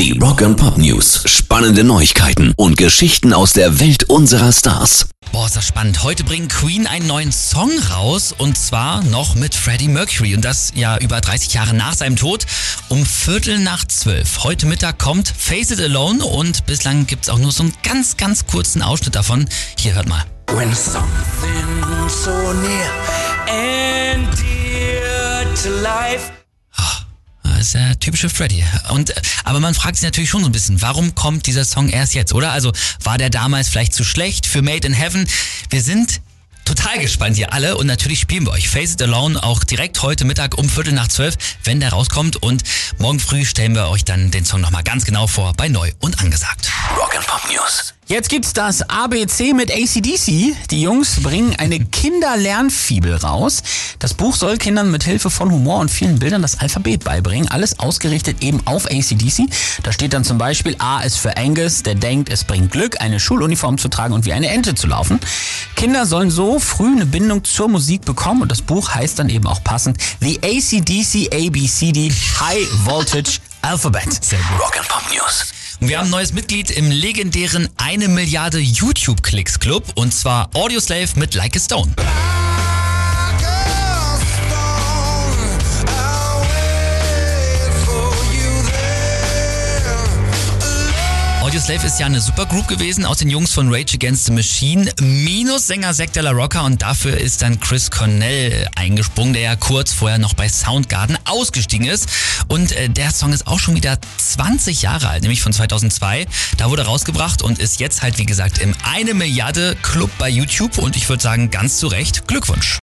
Die Rock and Pop News. Spannende Neuigkeiten und Geschichten aus der Welt unserer Stars. Boah, ist das spannend. Heute bringen Queen einen neuen Song raus und zwar noch mit Freddie Mercury und das ja über 30 Jahre nach seinem Tod um Viertel nach zwölf. Heute Mittag kommt Face It Alone und bislang gibt's auch nur so einen ganz, ganz kurzen Ausschnitt davon. Hier hört mal. When something so near and dear to life ist der typische Freddy. Und, äh, aber man fragt sich natürlich schon so ein bisschen, warum kommt dieser Song erst jetzt, oder? Also war der damals vielleicht zu schlecht für Made in Heaven? Wir sind total gespannt hier alle und natürlich spielen wir euch Face It Alone auch direkt heute Mittag um Viertel nach zwölf, wenn der rauskommt und morgen früh stellen wir euch dann den Song nochmal ganz genau vor bei Neu und Angesagt. Rock and Pop News. Jetzt gibt's das ABC mit ACDC. Die Jungs bringen eine Kinderlernfibel raus. Das Buch soll Kindern mit Hilfe von Humor und vielen Bildern das Alphabet beibringen. Alles ausgerichtet eben auf ACDC. Da steht dann zum Beispiel A ist für Angus, der denkt, es bringt Glück, eine Schuluniform zu tragen und wie eine Ente zu laufen. Kinder sollen so früh eine Bindung zur Musik bekommen und das Buch heißt dann eben auch passend The ACDC ABCD High Voltage Alphabet. Sehr gut. Rock and Pop News. Und wir haben ein neues Mitglied im legendären eine Milliarde YouTube-Klicks Club und zwar Audioslave mit Like a Stone. Audioslave ist ja eine Supergroup gewesen aus den Jungs von Rage Against the Machine minus Sänger Zack Della Rocca und dafür ist dann Chris Cornell eingesprungen, der ja kurz vorher noch bei Soundgarden ausgestiegen ist und äh, der Song ist auch schon wieder 20 Jahre alt, nämlich von 2002. Da wurde rausgebracht und ist jetzt halt wie gesagt im eine Milliarde Club bei YouTube und ich würde sagen ganz zu Recht Glückwunsch.